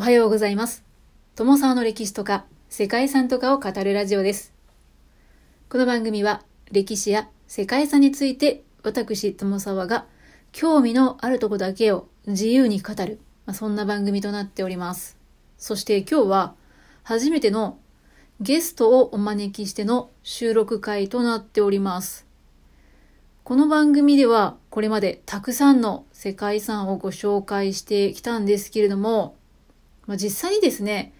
おはようございます。友沢の歴史とか世界遺産とかを語るラジオです。この番組は歴史や世界遺産について私友沢が興味のあるとこだけを自由に語る、まあ、そんな番組となっております。そして今日は初めてのゲストをお招きしての収録会となっております。この番組ではこれまでたくさんの世界遺産をご紹介してきたんですけれども、まあ、実際にですね、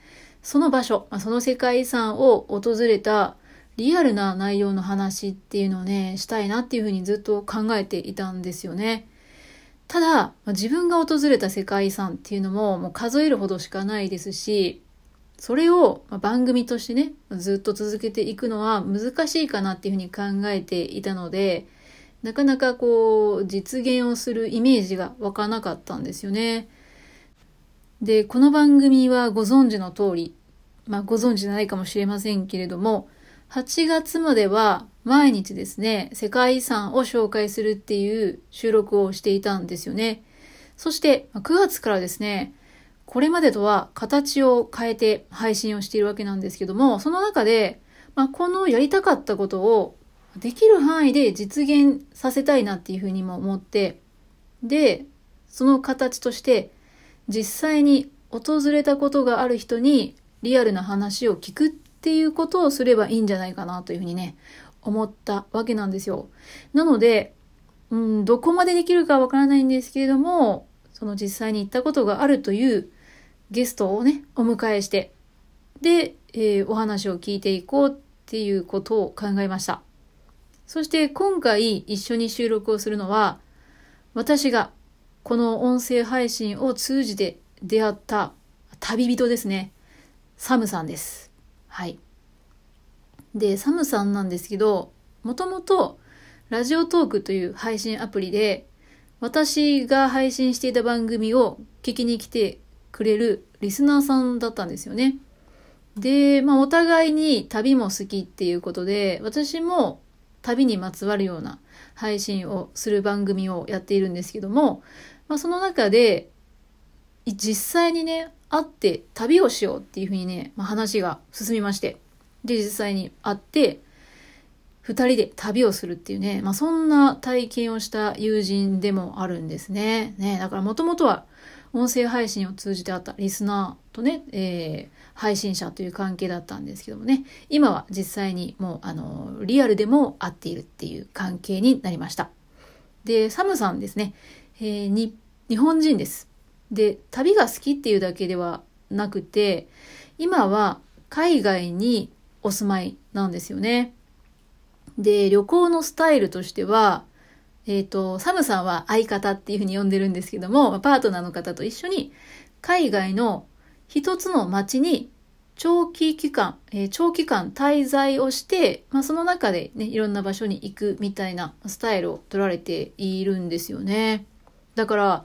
その場所、まあ、その世界遺産を訪れたリアルな内容の話っていうのをね、したいなっていうふうにずっと考えていたんですよね。ただ、まあ、自分が訪れた世界遺産っていうのももう数えるほどしかないですし、それを番組としてね、ずっと続けていくのは難しいかなっていうふうに考えていたので、なかなかこう、実現をするイメージが湧かなかったんですよね。で、この番組はご存知の通り、まあご存知ないかもしれませんけれども、8月までは毎日ですね、世界遺産を紹介するっていう収録をしていたんですよね。そして9月からですね、これまでとは形を変えて配信をしているわけなんですけども、その中で、まあ、このやりたかったことをできる範囲で実現させたいなっていうふうにも思って、で、その形として実際に訪れたことがある人にリアルな話を聞くっていうことをすればいいんじゃないかなというふうにね、思ったわけなんですよ。なので、うん、どこまでできるかわからないんですけれども、その実際に行ったことがあるというゲストをね、お迎えして、で、えー、お話を聞いていこうっていうことを考えました。そして今回一緒に収録をするのは、私がこの音声配信を通じて出会った旅人ですね。サムさんです。はい。で、サムさんなんですけど、もともとラジオトークという配信アプリで、私が配信していた番組を聞きに来てくれるリスナーさんだったんですよね。で、まあお互いに旅も好きっていうことで、私も旅にまつわるような配信をする番組をやっているんですけども、まあ、その中で実際にね会って旅をしようっていうふうにね、まあ、話が進みましてで実際に会って2人で旅をするっていうね、まあ、そんな体験をした友人でもあるんですね。ねだからもともとは音声配信を通じてあったリスナーとね、えー、配信者という関係だったんですけどもね、今は実際にもう、あの、リアルでも会っているっていう関係になりました。で、サムさんですね、えー、に、日本人です。で、旅が好きっていうだけではなくて、今は海外にお住まいなんですよね。で、旅行のスタイルとしては、えっ、ー、と、サムさんは相方っていうふうに呼んでるんですけども、パートナーの方と一緒に海外の一つの町に長期期間、えー、長期間滞在をして、まあ、その中でね、いろんな場所に行くみたいなスタイルを取られているんですよね。だから、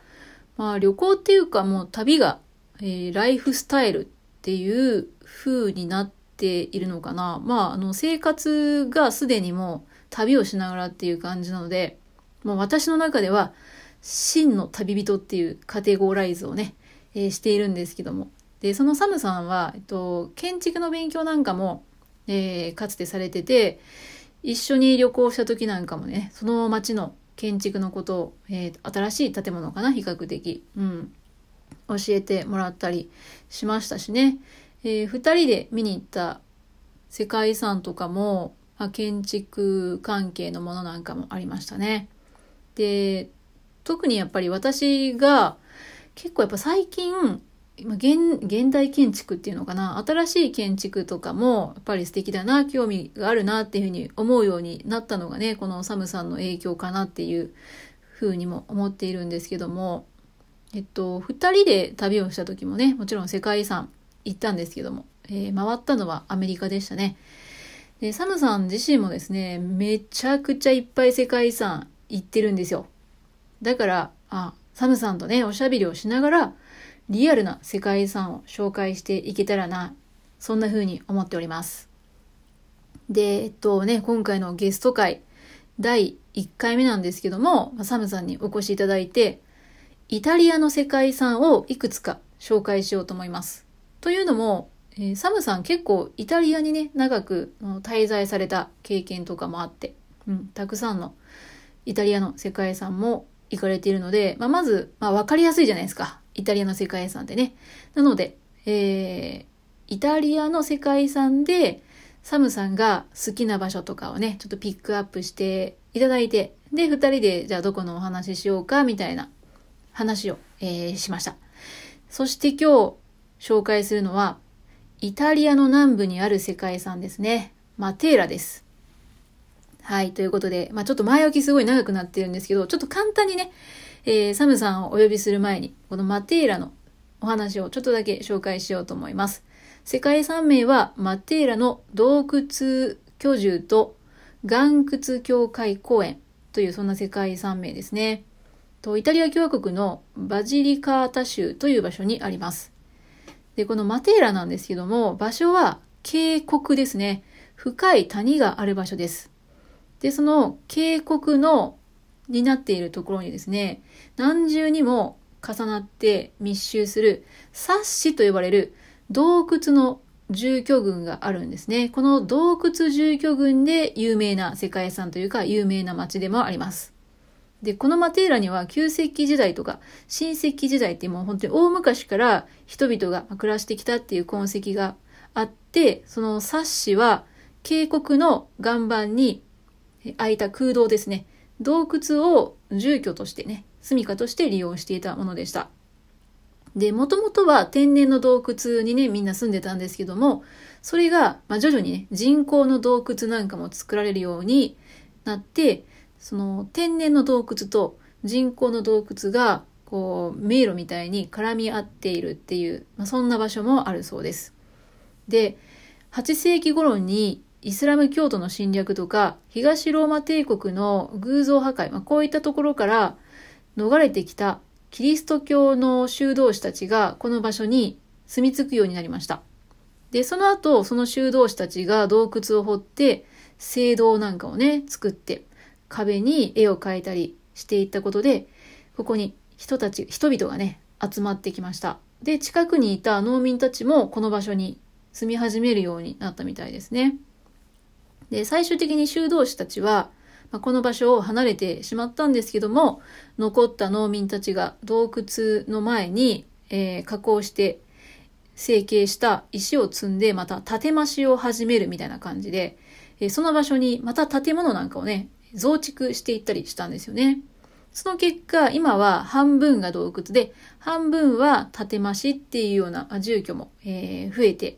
まあ旅行っていうかもう旅が、えー、ライフスタイルっていう風になっているのかな。まあ、あの生活がすでにもう旅をしながらっていう感じなので、もう私の中では真の旅人っていうカテゴライズをね、えー、しているんですけども。で、そのサムさんは、えっと、建築の勉強なんかも、えー、かつてされてて、一緒に旅行した時なんかもね、その町の建築のことを、えー、新しい建物かな、比較的、うん、教えてもらったりしましたしね。えー、二人で見に行った世界遺産とかも、まあ、建築関係のものなんかもありましたね。で、特にやっぱり私が結構やっぱ最近、今現現代建築っていうのかな？新しい建築とかもやっぱり素敵だな興味があるなっていうふうに思うようになったのがねこのサムさんの影響かなっていうふうにも思っているんですけども。えっと2人で旅をした時もねもちろん世界遺産行ったんですけども、えー、回ったのはアメリカでしたね。でサムさん自身もですねめちゃくちゃいっぱい世界遺産行ってるんですよ。だからあサムさんとねおしゃべりをしながらリアルな世界遺産を紹介していけたらな、そんな風に思っております。で、えっとね、今回のゲスト会、第1回目なんですけども、サムさんにお越しいただいて、イタリアの世界遺産をいくつか紹介しようと思います。というのも、えー、サムさん結構イタリアにね、長く滞在された経験とかもあって、うん、たくさんのイタリアの世界遺産も行かれているので、まあ、まず、まあ、わかりやすいじゃないですか。イタリアの世界遺産ってね。なので、えー、イタリアの世界遺産で、サムさんが好きな場所とかをね、ちょっとピックアップしていただいて、で、二人で、じゃあどこのお話ししようか、みたいな話を、えー、しました。そして今日紹介するのは、イタリアの南部にある世界遺産ですね。マテーラです。はい。ということで、まあちょっと前置きすごい長くなってるんですけど、ちょっと簡単にね、えー、サムさんをお呼びする前に、このマテーラのお話をちょっとだけ紹介しようと思います。世界遺産名はマテーラの洞窟居住と岩窟教会公園というそんな世界遺産名ですね。とイタリア共和国のバジリカータ州という場所にあります。で、このマテーラなんですけども、場所は渓谷ですね。深い谷がある場所です。で、その渓谷の、になっているところにですね、何重にも重なって密集するサッシと呼ばれる洞窟の住居群があるんですね。この洞窟住居群で有名な世界遺産というか有名な町でもあります。で、このマテーラには旧石器時代とか新石器時代ってもう本当に大昔から人々が暮らしてきたっていう痕跡があって、そのサッシは渓谷の岩盤に開いた空洞ですね。洞窟を住居としてね、住処として利用していたものでした。で、もともとは天然の洞窟にね、みんな住んでたんですけども、それが、まあ、徐々にね、人工の洞窟なんかも作られるようになって、その天然の洞窟と人工の洞窟が、こう、迷路みたいに絡み合っているっていう、まあ、そんな場所もあるそうです。で、8世紀頃にイスラム教徒の侵略とか、東ローマ帝国の偶像破壊、まあ、こういったところから逃れてきたキリスト教の修道士たちがこの場所に住み着くようになりました。で、その後、その修道士たちが洞窟を掘って、聖堂なんかをね、作って、壁に絵を描いたりしていったことで、ここに人たち、人々がね、集まってきました。で、近くにいた農民たちもこの場所に住み始めるようになったみたいですね。で、最終的に修道士たちは、まあ、この場所を離れてしまったんですけども、残った農民たちが洞窟の前に、えー、加工して成形した石を積んで、また建て増しを始めるみたいな感じで、えー、その場所にまた建物なんかをね、増築していったりしたんですよね。その結果、今は半分が洞窟で、半分は建て増しっていうような住居も、えー、増えて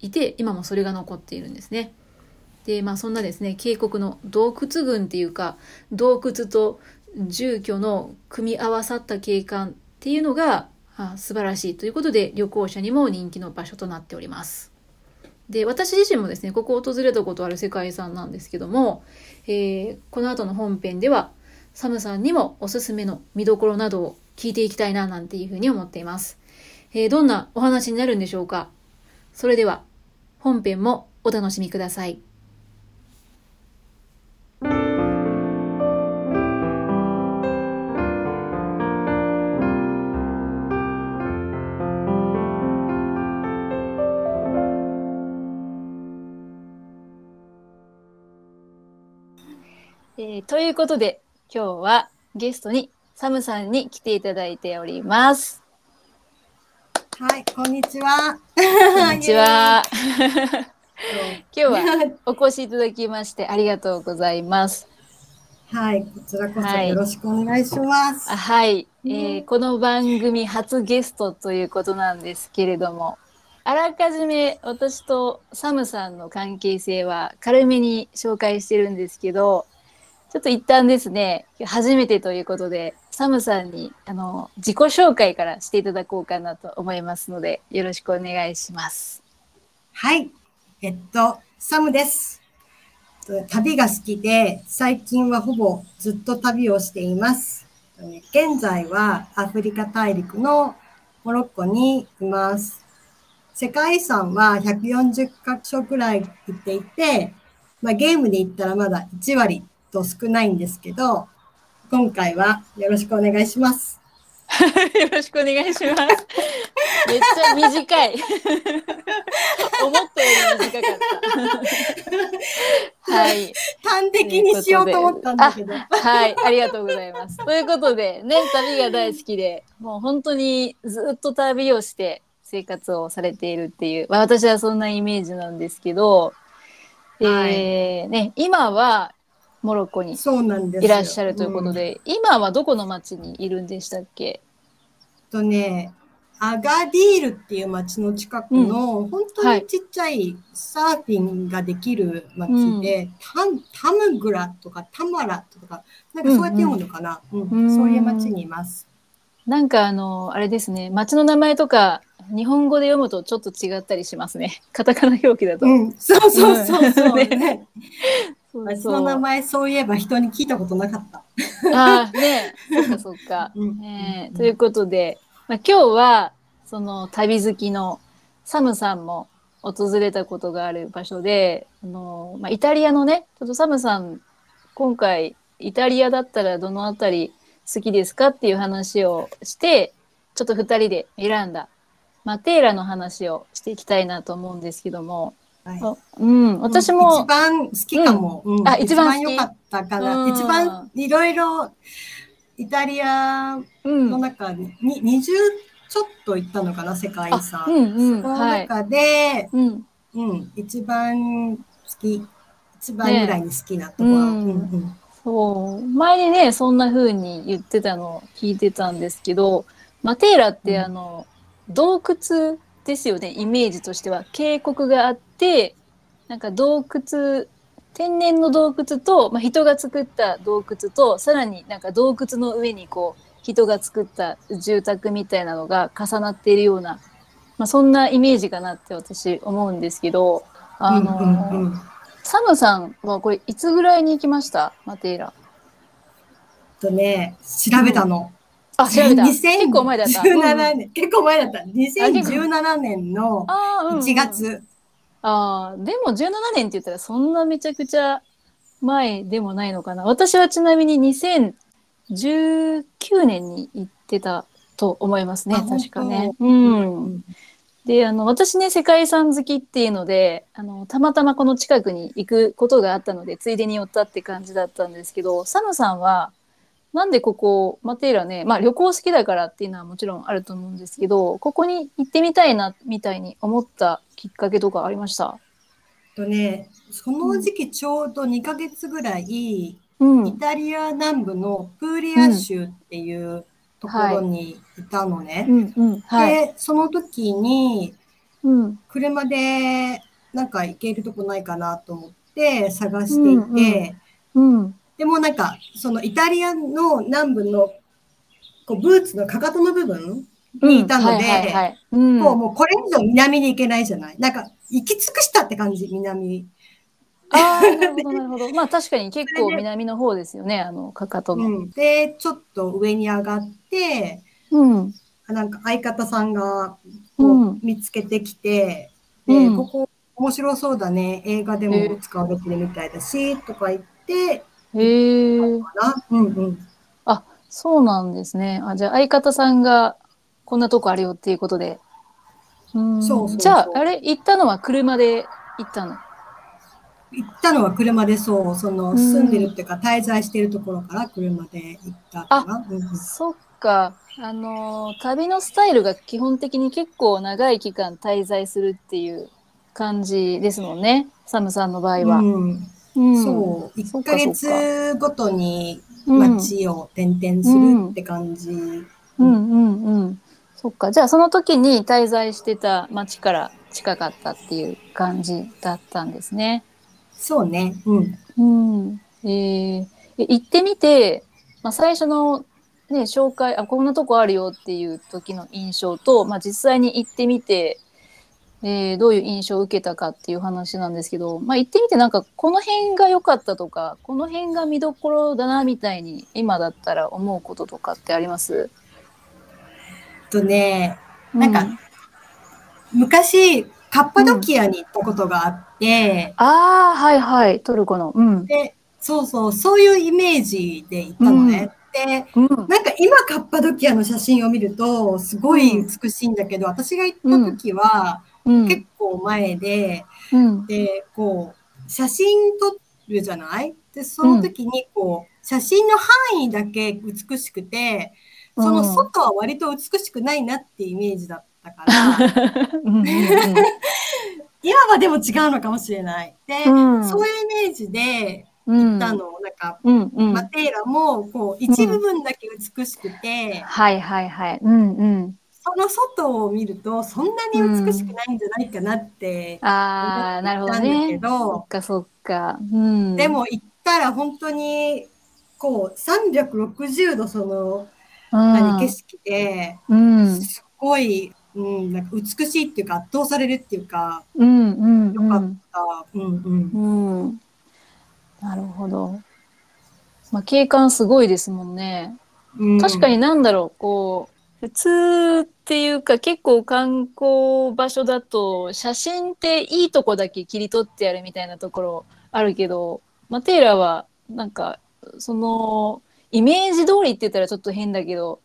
いて、今もそれが残っているんですね。で、まあそんなですね、渓谷の洞窟群っていうか、洞窟と住居の組み合わさった景観っていうのがあ素晴らしいということで、旅行者にも人気の場所となっております。で、私自身もですね、ここを訪れたことある世界遺産なんですけども、えー、この後の本編では、サムさんにもおすすめの見どころなどを聞いていきたいななんていうふうに思っています。えー、どんなお話になるんでしょうかそれでは、本編もお楽しみください。えー、ということで、今日はゲストにサムさんに来ていただいております。はい、こんにちは。こんにちは。今日はお越しいただきましてありがとうございます。はい、こちらこそよろしくお願いします。はい、はい、えー、この番組初ゲストということなんですけれども、あらかじめ私とサムさんの関係性は軽めに紹介してるんですけど、ちょっと一旦ですね、初めてということで、サムさんにあの自己紹介からしていただこうかなと思いますので、よろしくお願いします。はい。えっと、サムです。旅が好きで、最近はほぼずっと旅をしています。現在はアフリカ大陸のモロッコにいます。世界遺産は140カ所くらい行っていて、まあ、ゲームで言ったらまだ1割と少ないんですけど、今回はよろしくお願いします。よろしくお願いします。めっちゃ短い。思ったより短かった。はい。端的にしようと思ったんだけど。はい、ありがとうございます。ということで、ね、旅が大好きで、もう本当にずっと旅をして生活をされているっていう、まあ、私はそんなイメージなんですけど、はいえーね、今はモロッコにそうなんですよ。いらっしゃるということで、今はどこの町にいるんでしたっけ？とね、アガディールっていう町の近くの、本当にちっちゃいサーフィンができる町で、タンタムグラとかタマラとか、なんかそうやって読むのかな、うん。うん。そういう町にいます。なんかあの、あれですね、町の名前とか、日本語で読むとちょっと違ったりしますね。カタカナ表記だと。うん、そうそうそうそう、ねね。そう町そうの名前そういえば人に聞いたことなかった。ああ、ねそっかそっか。うんねということで、まあ、今日は、その旅好きのサムさんも訪れたことがある場所で、あのまあ、イタリアのね、ちょっとサムさん、今回、イタリアだったらどのあたり好きですかっていう話をして、ちょっと二人で選んだマテーラの話をしていきたいなと思うんですけども、はい。あう。ん、私も、一番好きかも。うん。あ一番良かったから、うん。一番いろいろイタリアうん、の中に、に20ちょっと行ったのかな、世界遺産。あうんうん。その中で、うん、うん、一番好き、一番ぐらいに好きなところは、うんうんうん。そう。前にね、そんな風に言ってたのを聞いてたんですけど、マテーラってうん。あの、洞窟ですよね、イメージとしては。渓谷があって、なんか洞窟、天然の洞窟と、まあ、人が作った洞窟と、さらになんか洞窟の上にこう、人が作った住宅みたいなのが重なっているような、まあ、そんなイメージかなって私思うんですけど、あの、うんうんうんサムさんはこれいつぐらいに行きました？マテーラ。とね、調べたの。あ、調べた。2017結構前だった。年、結構前だった。2017年のあーうんうん1月。あーでも17年って言ったらそんなめちゃくちゃ前でもないのかな。私はちなみに2019年に行ってたと思いますね。あ確かね。う。うんんで、あの、私ね、世界遺産好きっていうので、あの、たまたまこの近くに行くことがあったので、ついでに寄ったって感じだったんですけど、サムさんは、なんでここ、マテーラね、まあ旅行好きだからっていうのはもちろんあると思うんですけど、ここに行ってみたいな、みたいに思ったきっかけとかありました？とね、その時期ちょうど2ヶ月ぐらい、うん。イタリア南部のプーリア州っていうところにいたのね。で、その時にうん。車でなんか行けるとこないかなと思って探していて、うんうん。でもなんかそのイタリアの南部のこうブーツのかかとの部分にいたので、はいはいはい。うもうこれ以上南に行けないじゃないなんか行き尽くしたって感じ、南。ああ、なるほど、なるほど。まあ確かに結構南の方ですよね、あの、かかとの。うん、で、ちょっと上に上がって、うん。なんか相方さんがこううん見つけてきて、で、うんここ面白そうだね、映画でも使われてるみたいだし、とか言って、へえ。うんうん。あ、そうなんですね。あ、じゃあ相方さんがこんなとこあるよっていうことで。うんそうそうそうじゃあ、あれ、行ったのは車で行ったの？行ったのは車でそう、そのうん住んでるっていうか滞在してるところから車で行ったかな。うんうんそっか。あのー、旅のスタイルが基本的に結構長い期間滞在するっていう感じですもんね。サムさんの場合は。うんうんそう、1そっかヶ月ごとにうん街を転々するって感じ。うんうんうん。そっか。じゃあその時に滞在してた町から近かったっていう感じだったんですね。そうね。うん。うん。えーえ行ってみて、まあ、最初のね、紹介、あ、こんなとこあるよっていう時の印象と、まあ、実際に行ってみて、えーどういう印象を受けたかっていう話なんですけど、まあ、行ってみてなんかこの辺が良かったとか、この辺が見どころだなみたいに今だったら思うこととかってあります？とね、なんか昔、カッパドキアに行ったことがあって、ああ、はいはい、トルコの。うん。で、そうそう、そういうイメージで行ったのね。で、うん。なんか今カッパドキアの写真を見ると、すごい美しいんだけど、私が行った時はうん。結構前で、うん。で、こう、写真撮るじゃない？で、その時にこう、写真の範囲だけ美しくて、その外は割と美しくないなってイメージだったから、うんうん 今はでも違うのかもしれない。で、うんそういうイメージでうん。行ったの、なんか、うんうん。マテーラも、こう、一部分だけ美しくて、はいはいはい。うんうん。その外を見ると、そんなに美しくないんじゃないかなってああ、なるほど思ったんだけどっ、かそっか。うん。で、も行ったら本当に、こう、360度その、何、景色で、うん。すごい、うん、なんか美しいっていうか、圧倒されるっていうか、うんうんよかった。うんうん。うん。うん。なるほど。まあ、景観すごいですもんね。うん確かになんだろう、こう、普通っていうか結構観光場所だと写真っていいとこだけ切り取ってやるみたいなところあるけど、マテーラはなんかそのイメージ通りって言ったらちょっと変だけど、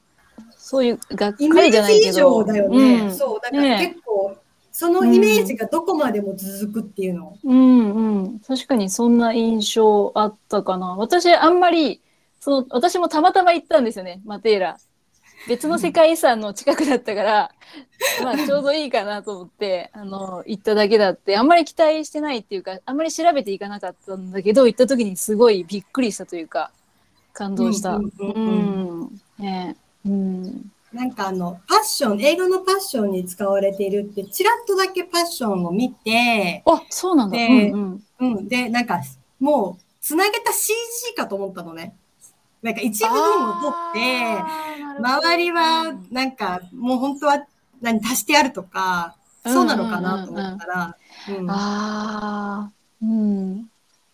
そういうがっかりじゃーないけど。ジ以上だよね。うんそう、だからね結構、そのイメージがどこまでも続くっていうの。うんうん。確かにそんな印象あったかな。私あんまり、その、私もたまたま行ったんですよね、マテーラ。別の世界遺産の近くだったから、まあちょうどいいかなと思って、あの、行っただけだって、あんまり期待してないっていうか、あんまり調べていかなかったんだけど、行った時にすごいびっくりしたというか、感動した。うんうんうんうん。ねうん。なんかあの、パッション、映画のパッションに使われているって、ちらっとだけパッションを見て、あ、そうなんだ。でうんうん。うん。で、なんか、もう、つなげた CG かと思ったのね。なんか一部分を取って、周りは、なんか、もう本当は、何、足してあるとか、そうなのかなと思ったら、うんああ、うん。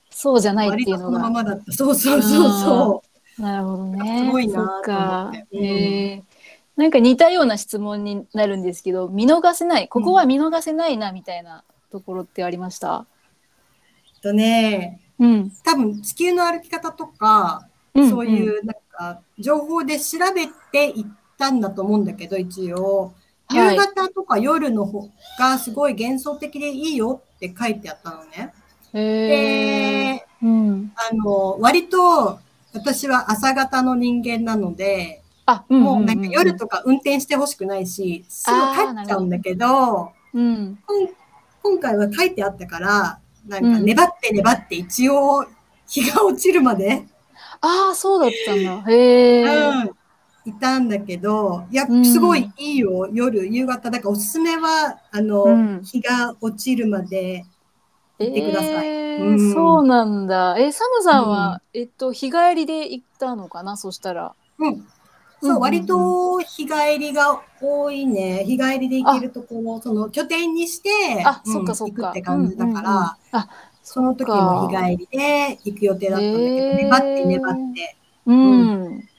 そうじゃないっていうの割とそのまが。まだった。そうそうそうそなるほどね。すごいなと思かって。えなんか似たような質問になるんですけど、見逃せない、ここは見逃せないな、みたいなところってありました？う。とね、うん。多分地球の歩き方とか、うんそういうなんか情報で調べていったんだと思うんだけど、一応。はい。夕方とか夜の方がすごい幻想的でいいよって書いてあったのね。で、うん。あの、割と私は朝方の人間なので、あ、うんもうなんか夜とか運転してほしくないし、すぐ帰っちゃうんだけど、今回は書いてあったから、なんか粘って粘って一応日が落ちるまで、ああ、そうだったんだ。へえ。うん、いたんだけど、いやう、んすごいいいよ、夜、夕方。だからおすすめは、あの、うん日が落ちるまで行ってください。えーうんそうなんだ。え、サムさんは、えっと、日帰りで行ったのかな？そしたら。うん。うんそうう、んうん割と日帰りが多いね。日帰りで行けるところ、その拠点にして、あ、うんそっかそっか。行くって感じだから、うんうんうんあ、その時も日帰りで行く予定だったんだけど、へー粘って粘って。うん。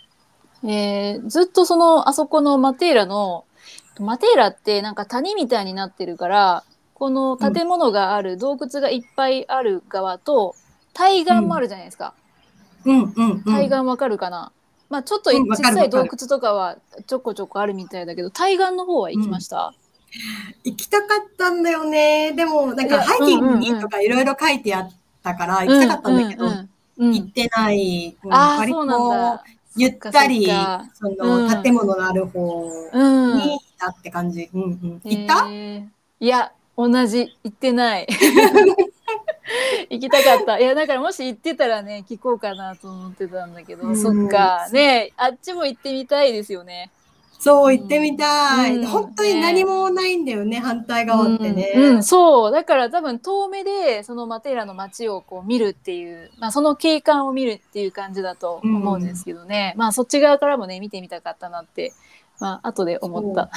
えーずっとその、あそこのマテーラの、マテーラってなんか谷みたいになってるから、この建物がある、洞窟がいっぱいある側と、対岸もあるじゃないですか。うんうんうん。対岸わかるかな、まあちょっと小さい洞窟とかはちょこちょこあるみたいだけど、対岸の方は行きました、行きたかったんだよね。でも、なんかハイキングにとかいろいろ書いてあったから、行きたかったんだけど、行ってない。うん割そうなんだと。ゆったり、その建物のある方うん。にいたって感じ。うんうん。行った？えーいや、同じ。行ってない。行きたかった。いや、だからもし行ってたらね、聞こうかなと思ってたんだけど、うんそっか。ねあっちも行ってみたいですよね。そう、行ってみたい。うん本当に何もないんだよね、反対側ってね。うん、うんそう。だから多分遠目で、そのマテーラの街をこう見るっていう、まあその景観を見るっていう感じだと思うんですけどね。まあそっち側からもね、見てみたかったなって、まあ後で思った。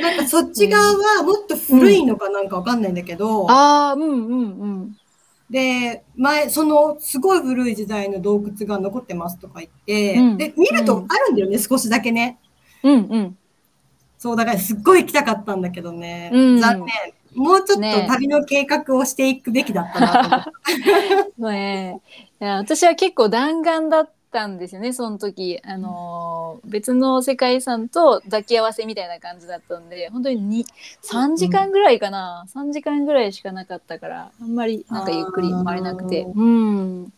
なんかそっち側はもっと古いのかなんかわかんないんだけど、ああ、うんうんうん。で、前、そのすごい古い時代の洞窟が残ってますとか言って、うんで、見るとあるんだよね、少しだけね。うんうん。そう、だからすっごい行きたかったんだけどね。うん残念。もうちょっねと旅の計画をしていくべきだったなと。ねえいや私は結構弾丸だったんですよねその時あのー別の世界遺産と抱き合わせみたいな感じだったんで本当にに3時間ぐらいかな、3時間ぐらいしかなかったからあんまりなんかゆっくり回れなくてうん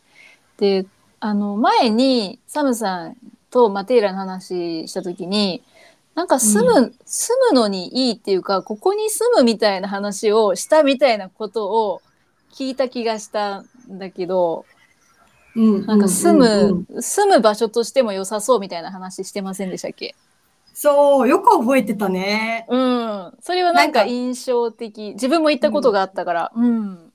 であの前にサムさんとマテーラの話した時になんか住む、住むのにいいっていうかここに住むみたいな話をしたみたいなことを聞いた気がしたんだけどうんなんか住む、うんうん。住む場所としても良さそうみたいな話してませんでしたっけ？そう、よく覚えてたね。うん。それはなんか印象的。自分も行ったことがあったから。うん。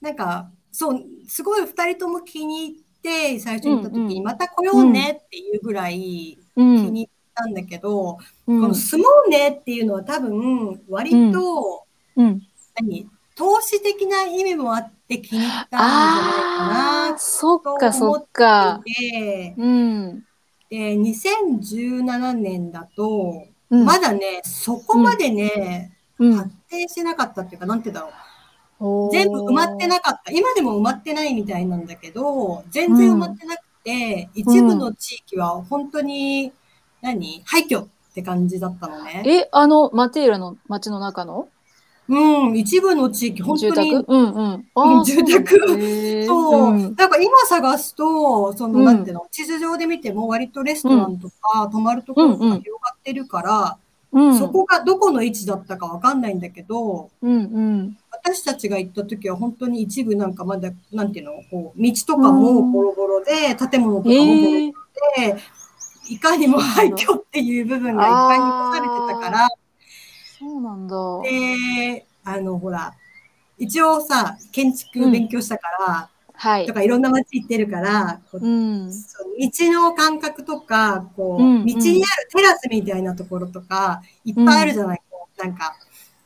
なんか、そう、すごい二人とも気に入って、最初に行った時に、また来ようねっていうぐらい気うん。に入ったんだけど、うん。この住もうねっていうのは多分、割と、うん。何？投資的な意味もあって気に入ったんじゃないかあーそっかそっか。で、うんで、2017年だと、うん。まだね、そこまでね、うん。発展してなかったっていうか、なんて言うんだろう。全部埋まってなかった。今でも埋まってないみたいなんだけど、全然埋まってなくて、一部の地域は本当に、何？廃墟って感じだったのね。えあのマテーラの街の中の？うん、一部の地域、本住当に宅？うんうん。住宅。そうなんか今探すと、その、うん。なんていうの、地図上で見ても割とレストランとか、泊まるところとかうんうん広がってるから、うん。そこがどこの位置だったかわかんないんだけど、うんうん私たちが行った時は本当に一部なんかまだ、なんていうの、こう、道とかもボロボロで、建物とかもボロボロで、いかにも廃墟っていう部分がいっぱい残されてたから、そうなんだ。で、あの、ほら、一応さ、建築勉強したから、はい。とかいろんな街行ってるから、こううん。そう道の感覚とか、こう、うんうん。道にあるテラスみたいなところとか、いっぱいあるじゃない、こうなんか、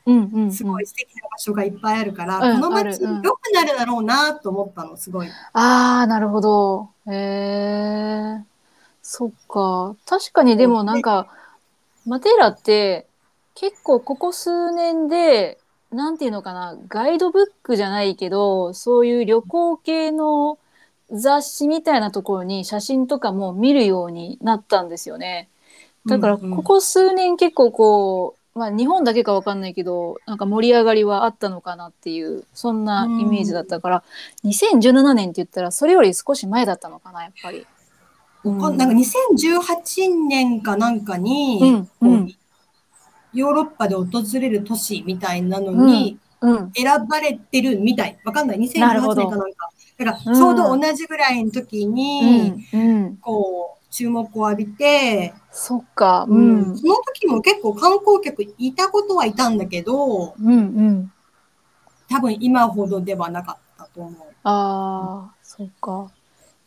うんうんうんすごい素敵な場所がいっぱいあるから、うんこの街良くなるだろうなと思ったの、すごい。ああ、なるほど。へえ。そっか。確かにでもなんか、マテーラって結構ここ数年で、なんていうのかな、ガイドブックじゃないけど、そういう旅行系の雑誌みたいなところに写真とかも見るようになったんですよね。だからここ数年結構こう、まあ日本だけかわかんないけど、なんか盛り上がりはあったのかなっていう、そんなイメージだったから、2017年って言ったらそれより少し前だったのかな、やっぱり。なんか2018年かなんかに、うんヨーロッパで訪れる都市みたいなのにうん。選ばれてるみたい。わかんない。2018なるほど年かなんか。だから、うんちょうど同じぐらいの時うに、ん。うん。こう、注目を浴びて、そっか。ううんん。その時も結構観光客いたことはいたんだけど、うんうん。多分今ほどではなかったと思う。ああ、そっか。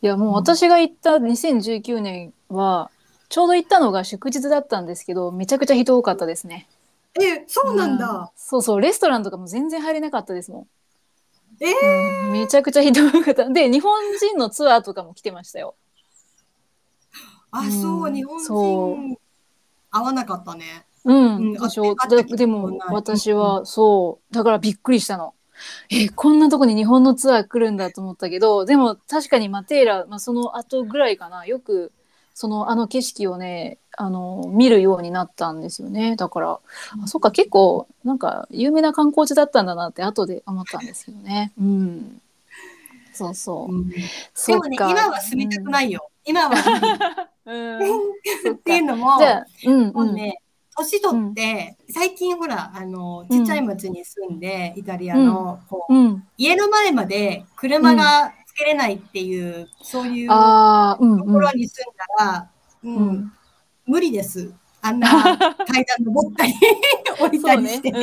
いや、もう私が行った2019年は、ちょうど行ったのが祝日だったんですけど、めちゃくちゃ人多かったですね。え、そうなんうんだ。そうそう、レストランとかも全然入れなかったですもん。えうんめちゃくちゃ人多かった。で、日本人のツアーとかも来てましたよ。あ、うんそう、日本そう人、合わなかったね。うん、うんでしょあってあってだでも私はそうだからびっくりしたの。えこんなとこに日本のツアー来るんだと思ったけどでも確かにマテーラ、まあ、その後ぐらいかなよくそのあの景色をねあの見るようになったんですよねだから、あそっか結構なんか有名な観光地だったんだなって後で思ったんですよね。うん、そうそう。うんでそっかもね、今は住みたくないよ。今は。っていうのも、うんもうね、年取って、最近ほら、あの、ちっちゃい町に住んで、イタリアの、こう、うん、うん、家の前まで車がつけれないっていう、そういうところに住んだら、うん。うん。無理です。あんな 階段登ったり 降りたりして。うん、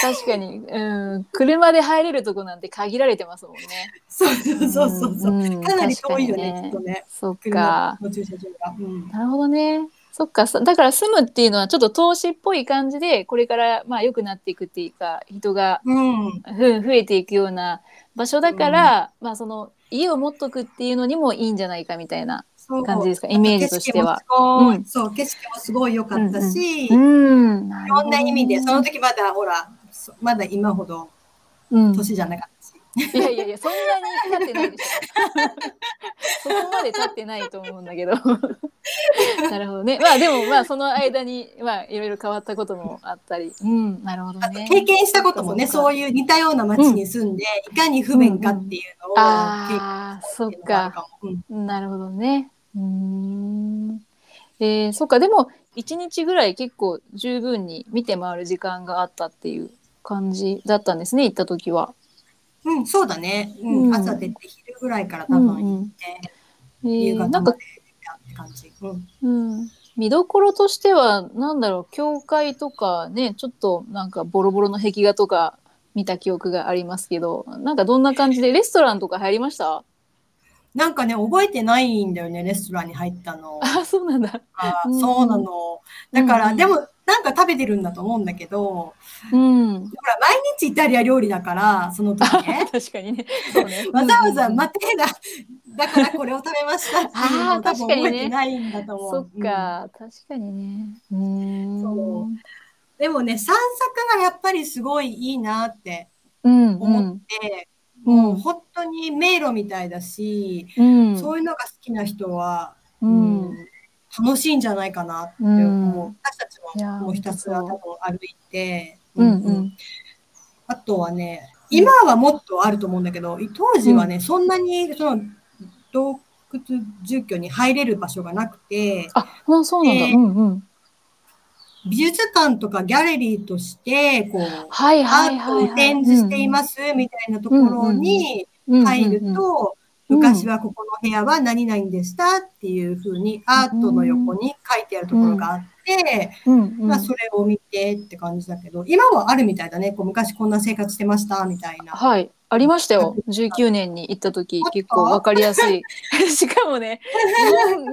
確かに、うん、車で入れるとこなんて限られてますもんね。そうそうそうそうそう。んかなり遠いよね、確かにきっとね。そっ車か。の駐車場が。うんなるほどね。そっか。そだから住むっていうのはちょっと投資っぽい感じで、これからまあ良くなっていくっていうか、人がうん。ふ増えていくような場所だから、まあその家を持っとくっていうのにもいいんじゃないかみたいな。感じですか？イメージとしては景色もすごいうんそう、景色もすごい良かったし、うん。いろんな意味で、その時、時まだほら、そまだ今ほどうん、年じゃなかったし。いやいやいや、そんなに経ってないでしょ。そこまで経ってないと思うんだけど。なるほどね。まあでもまあその間にまあいろいろ変わったこともあったり。うん、なるほどね。経験したこともね、そういう。似たような街に住んで、いかに不便かっていうのをああ、そっか。うんなるほどね。うーん。えー、そっか。でも一日ぐらい結構十分に見て回る時間があったっていう感じだったんですね。行った時は。うん、そうだね。ううんん、朝出て昼ぐらいから多分行って、え夕ー、なんか方までって感じ。うん。うん、見どころとしてはなんだろう教会とかねちょっとなんかボロボロの壁画とか見た記憶がありますけどなんかどんな感じでレストランとか入りました？なんかね、覚えてないんだよね、レストランに入ったの。あそうなんだ。あうんそうなの。だから、うんでも、なんか食べてるんだと思うんだけど、うん。ほら、毎日イタリア料理だから、その時ね。確かにね。わざわざうんマテーラだからこれを食べましたっていうのあーを多分確かにね覚えてないんだと思う。そっか、確かにね。うーん。そううんでもね、散策がやっぱりすごいいいなってうん。思って、うんもう本当に迷路みたいだし、うん。そういうのが好きな人は、うんうん楽しいんじゃないかなって思う。うん私たちももうひたすら多分歩いて、うんうんうんあとはね、今はもっとあると思うんだけど、当時はね、そんなにその洞窟住居に入れる場所がなくて、あ、そうなんだ。でうんうん。美術館とかギャラリーとして、こう、はいアはいはい、ートをはい。展示していますみたいなところにうん入ると、うん昔はここの部屋は何々でしたっていうふうにアートの横に書いてあるところがあって、まあそれを見てって感じだけど、今はあるみたいだね。こう昔こんな生活してましたみたいな。はい。ありましたよ。19年に行った時結構わかりやすい。しかもね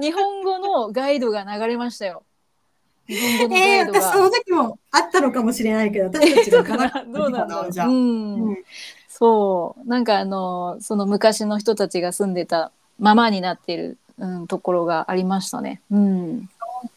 日本語のガイドが流れましたよ。ええイドが。私その時もあったのかもしれないけど、私たちがかな どうなんだろう。じゃあ。うんうんそう。なんかあの、その昔の人たちが住んでたままになってる、うん、ところがありましたね。うん。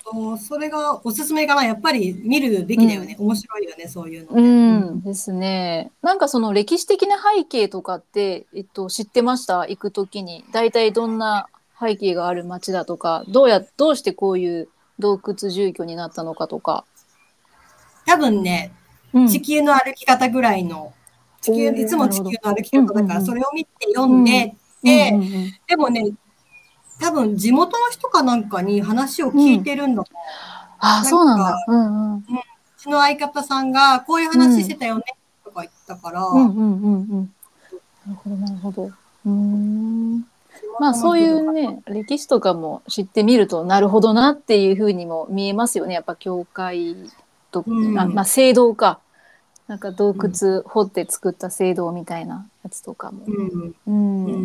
とそれがおすすめかな。やっぱり見るべきだよね。面白いよね、そういうのうね。ん、ですね。なんかその歴史的な背景とかって、えっと、知ってました？行くときに。大体どんな背景がある街だとか、どうや、どうしてこういう洞窟住居になったのかとか。多分ね、うん地球の歩き方ぐらいの、地球、いつも地球の歩き方だから、それを見て読んで、で、でもね、多分地元の人かなんかに話を聞いてるんだと思う。あ、そうなんだ。うんうん。うちの相方さんが、こういう話してたよね、とか言ったから、うんうんうんうん。なるほど、なるほど。うーん。まあそういうね、歴史とかも知ってみると、なるほどなっていうふうにも見えますよね。やっぱ教会と、うんあまあ聖堂か。なんか洞窟掘って作った聖堂みたいなやつとかも。うん。うん。うん。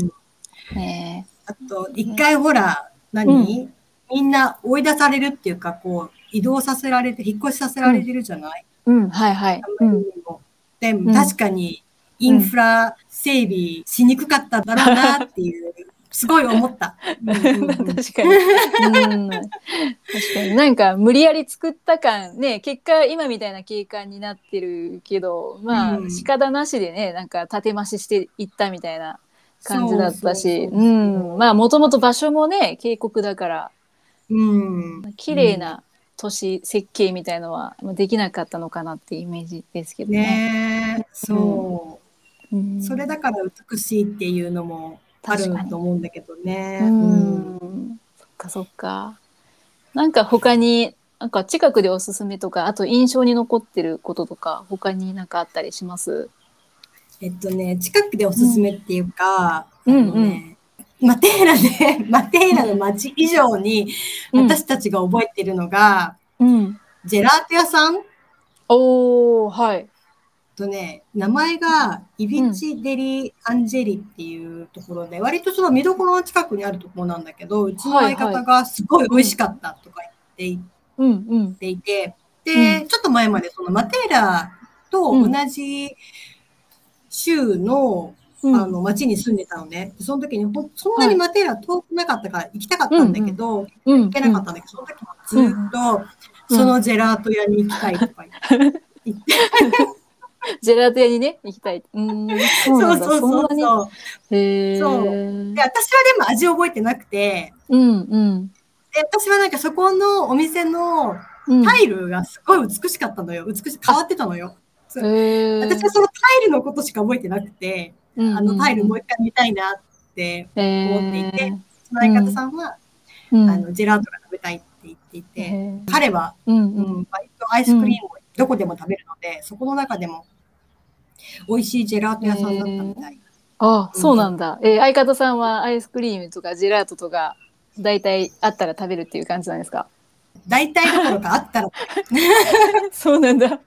ねあと、一回ほら、何、みんな追い出されるっていうか、こう、移動させられて、引っ越しさせられてるじゃない、えうん、はいはい。うん。でん確かに、インフラ整備しにくかっただろうなっていう、すごい思った。確かに。うん。確かに。なんか無理やり作った感、ね、結果今みたいな景観になってるけど、まあ、うん仕方なしでね、なんか建て増ししていったみたいな感じだったし。まあ、もともと場所もね、渓谷だから、うん。綺麗な都市設計みたいのはまあできなかったのかなってイメージですけどね。ねえ、そう。うんそれだから美しいっていうのもあると思うんだけどね。ううんん。そっかそっか。なんか他に、なんか近くでおすすめとか、あと印象に残ってることとか、他になんかあったりします？えっとね、近くでおすすめっていうか、うんあのねマテーラで、マテーラの街以上にうん私たちが覚えてるのが、うん。ジェラート屋さん？おー、はい。とね、名前がイビチ・デリ・アンジェリっていうところで、割とその見どころの近くにあるところなんだけど、うちの相方がすごい美味しかったとか言っていて、で、うちょっと前までそのマテーラと同じ州の、うん。あの町に住んでたのね。でその時にほんそんなにマテーラ遠くなかったから行きたかったんだけど、うん、行けなかったんだけど、その時もずっとそのジェラート屋に行きたいとか言って、ジェラート屋にね、行きたい。うん、そう。そうそうそう。へえ。そうで、私はでも味覚えてなくて、うんうん。で私はなんかそこのお店のうん、タイルがすごい美しかったのよ。美し変わってたのよ。私はそのタイルのことしか覚えてなくて、うんあのタイルもう一回見たいなって思っていて、その相方さんは、うん、あのジェラートが食べたいって言っていて、彼は、うんううんん、割とアイスクリームをどこでも食べるので、そこの中でも美味しいジェラート屋さんだったみたい。あ、そうなんだ。えー相方さんはアイスクリームとかジェラートとか、大体あったら食べるっていう感じなんですか？大体どころかあったら、そうなんだ。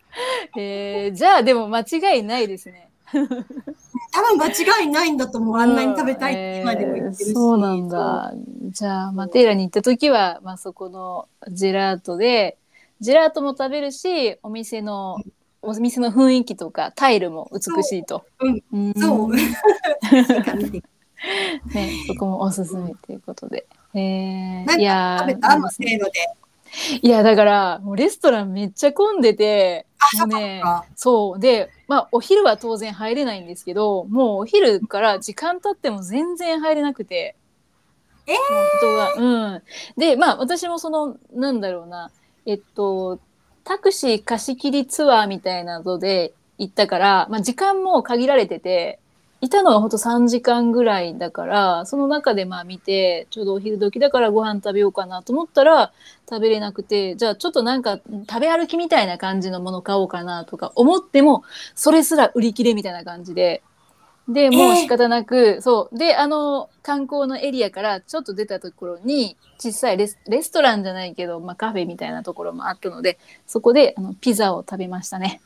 えー、じゃあでも間違いないですね。多分間違いないんだと思う。あんなに食べたいって今でも言ってるし。えーそうなんだ。じゃあ、マテーラに行った時は、まあ、そこのジェラートで、ジェラートも食べるし、お店の、お店の雰囲気とか、タイルも美しいと。うんんそう。ね、そこもおすすめということで。えいや食べたいいですねマセーロで。いや、だから、もうレストランめっちゃ混んでて、もうね、か。そう。で、まあ、お昼は当然入れないんですけど、もうお昼から時間経っても全然入れなくて。えー。うん。で、まあ、私もその、なんだろうな、えっと、タクシー貸し切りツアーみたいなので行ったから、まあ、時間も限られてて、いたのはほんと3時間ぐらいだから、その中でまあ見て、ちょうどお昼時だからご飯食べようかなと思ったら食べれなくて、じゃあちょっとなんか食べ歩きみたいな感じのもの買おうかなとか思っても、それすら売り切れみたいな感じで。で、もう仕方なく、そう。で、あの、観光のエリアからちょっと出たところに、小さいレスレストランじゃないけど、まあカフェみたいなところもあったので、そこであのピザを食べましたね。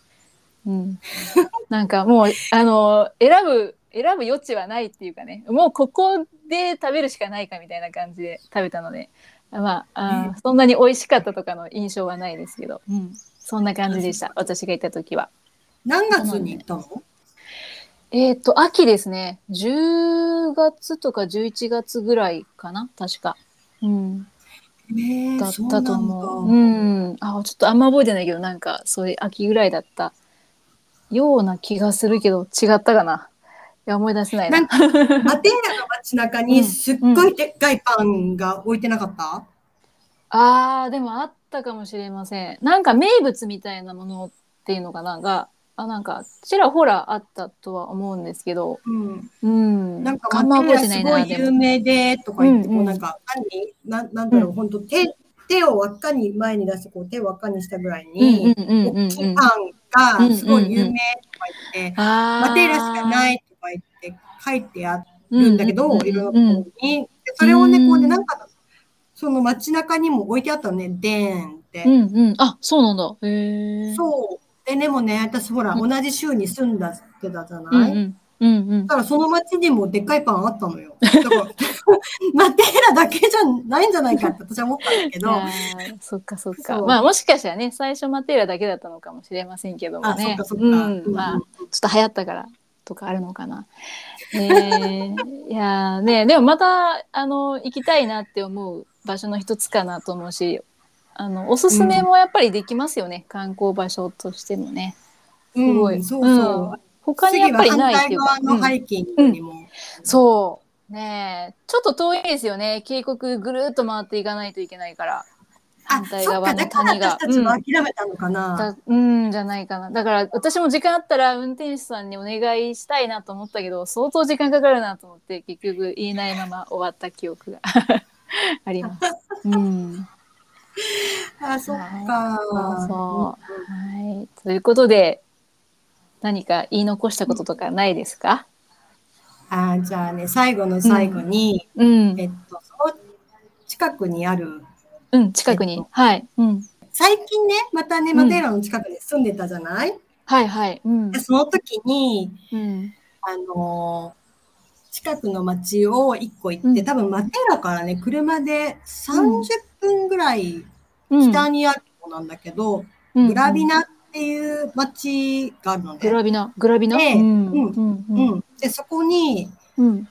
うん。なんかもう、あの、選ぶ、選ぶ余地はないっていうかね、もうここで食べるしかないかみたいな感じで食べたので、まあ、あーそんなに美味しかったとかの印象はないですけど、うん。そんな感じでした。私がいた時は。何月に行ったの？えっ、と、秋ですね。10月とか11月ぐらいかな確か。うん。ねえだったと思う。そうんだん。あ、ちょっとあんま覚えてないけど、なんか、そういう秋ぐらいだったような気がするけど、違ったかな。いや、思い出せないな。なんか、アテーナの街中にすっごいでっかいパンが置いてなかった、あー、でもあったかもしれません。なんか名物みたいなものっていうのかなが、あ、なんか、ちらほらあったとは思うんですけど、うん。うん。なんか、あんま覚えてないな、マテーラすごい。有名で、とか言って、うんうんこうなんか、何ななんだろう、うん本当手、手を輪っかに前に出して、こう手を輪っかにしたぐらいうんに、うんうんうんうん。大きいパンがすごい有名とか言って、あーマテーラしかないとか言って書いてあるんだけど、うんうんうんいろんなところに。でそれをね、うんこうね、なんか、その街中にも置いてあったのね、でーんって。うんうん。あ、そうなんだ。へえ。そう。で、でもね、私ほら、うん同じ州に住んだってたじゃうんない、うん。うんうんだ。からその町にもでっかいパンあったのよ。だから、マテーラだけじゃないんじゃないかって私は思ったんだけど、そっかそっか。まあもしかしたらね、最初マテーラだけだったのかもしれませんけどもあ、そっね。かそっか。うん。うんまあ、ちょっと流行ったからとかあるのかな。えー、いやーね、でもまた、あの、行きたいなって思う場所の一つかなと思うし、あの、おすすめもやっぱりできますよね。観光場所としてもね。すごい。うんそうそう。ん他にやっぱりないっていうか。のハイキングにも。そう。ねえ。ちょっと遠いですよね。渓谷ぐるっと回っていかないといけないから。あ反、対側のだから谷が私。たちは諦めたのかな。だうんじゃないかな。だから私も時間あったら運転手さんにお願いしたいなと思ったけど、相当時間かかるなと思って、結局言えないまま終わった記憶が あります。うん。あ、そっか。そうそう。はい。ということで、何か言い残したこととかないですか？あじゃあね、最後の最後に、うんえ。っと、その近くにある、うん、近くに。えっとはい。うん。最近ね、またね、うんマテーラの近くに住んでたじゃない、はいはい。うんで。その時に、うん。あのー近くの町を一個行って、うん多分マテーラからね、車で30分ぐらいうん北にあるなんだけど、うんグラビナっていう町があるのね。グラビナ、グラビナ？でうんうんうんうん。で、そこに、うん。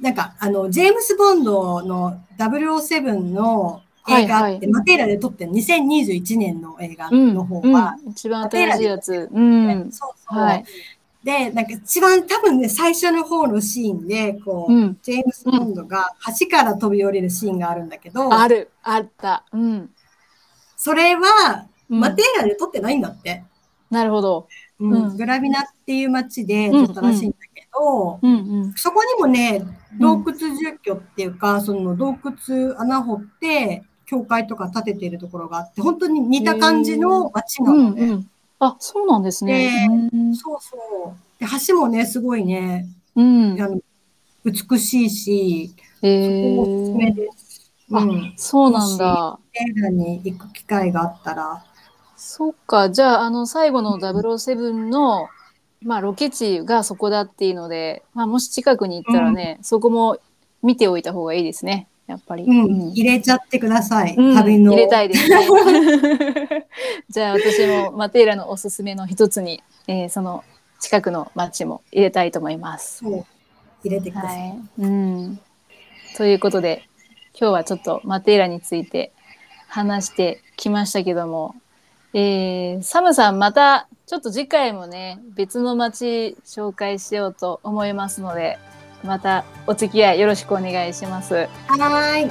なんか、あの、ジェームス・ボンドの007の映画あって、はいはいマテーラで撮ってる2021年の映画うん。の方は、うん、一番新しいやつ。うん。そうそう。はい。で、なんか一番多分ね、最初の方のシーンで、こう、うんジェームス・ボンドが橋から飛び降りるシーンがあるんだけど、ある、あった。うん。それは、うんマテーラで撮ってないんだって。なるほど。うんうんグラビナっていう街で撮ったらしいんだけど、うんうん。そこにもね、洞窟住居っていうか、その洞窟穴掘って、教会とか建ててるところがあって、本当に似た感じの街なうのね。んうん。あ、そうなんですね。うんそうそう。で橋もね、すごいね、うん。あの美しいし、えそこもおすすめー、です。あうん。そうなんだ。映画に行く機会があったら、そっか。じゃあ、あの、最後の007の、まあ、ロケ地がそこだっていうので、まあ、もし近くに行ったらね、そこも見ておいた方がいいですね。やっぱり。うん、入れちゃってください。うん旅の。入れたいですね。じゃあ私もマテーラのおすすめの一つに、えーその近くの町も入れたいと思います。入れてください。はい。うん。ということで今日はちょっとマテーラについて話してきましたけども、えーサムさんまたちょっと次回もね別の町紹介しようと思いますのでまたお付き合いよろしくお願いします。はい。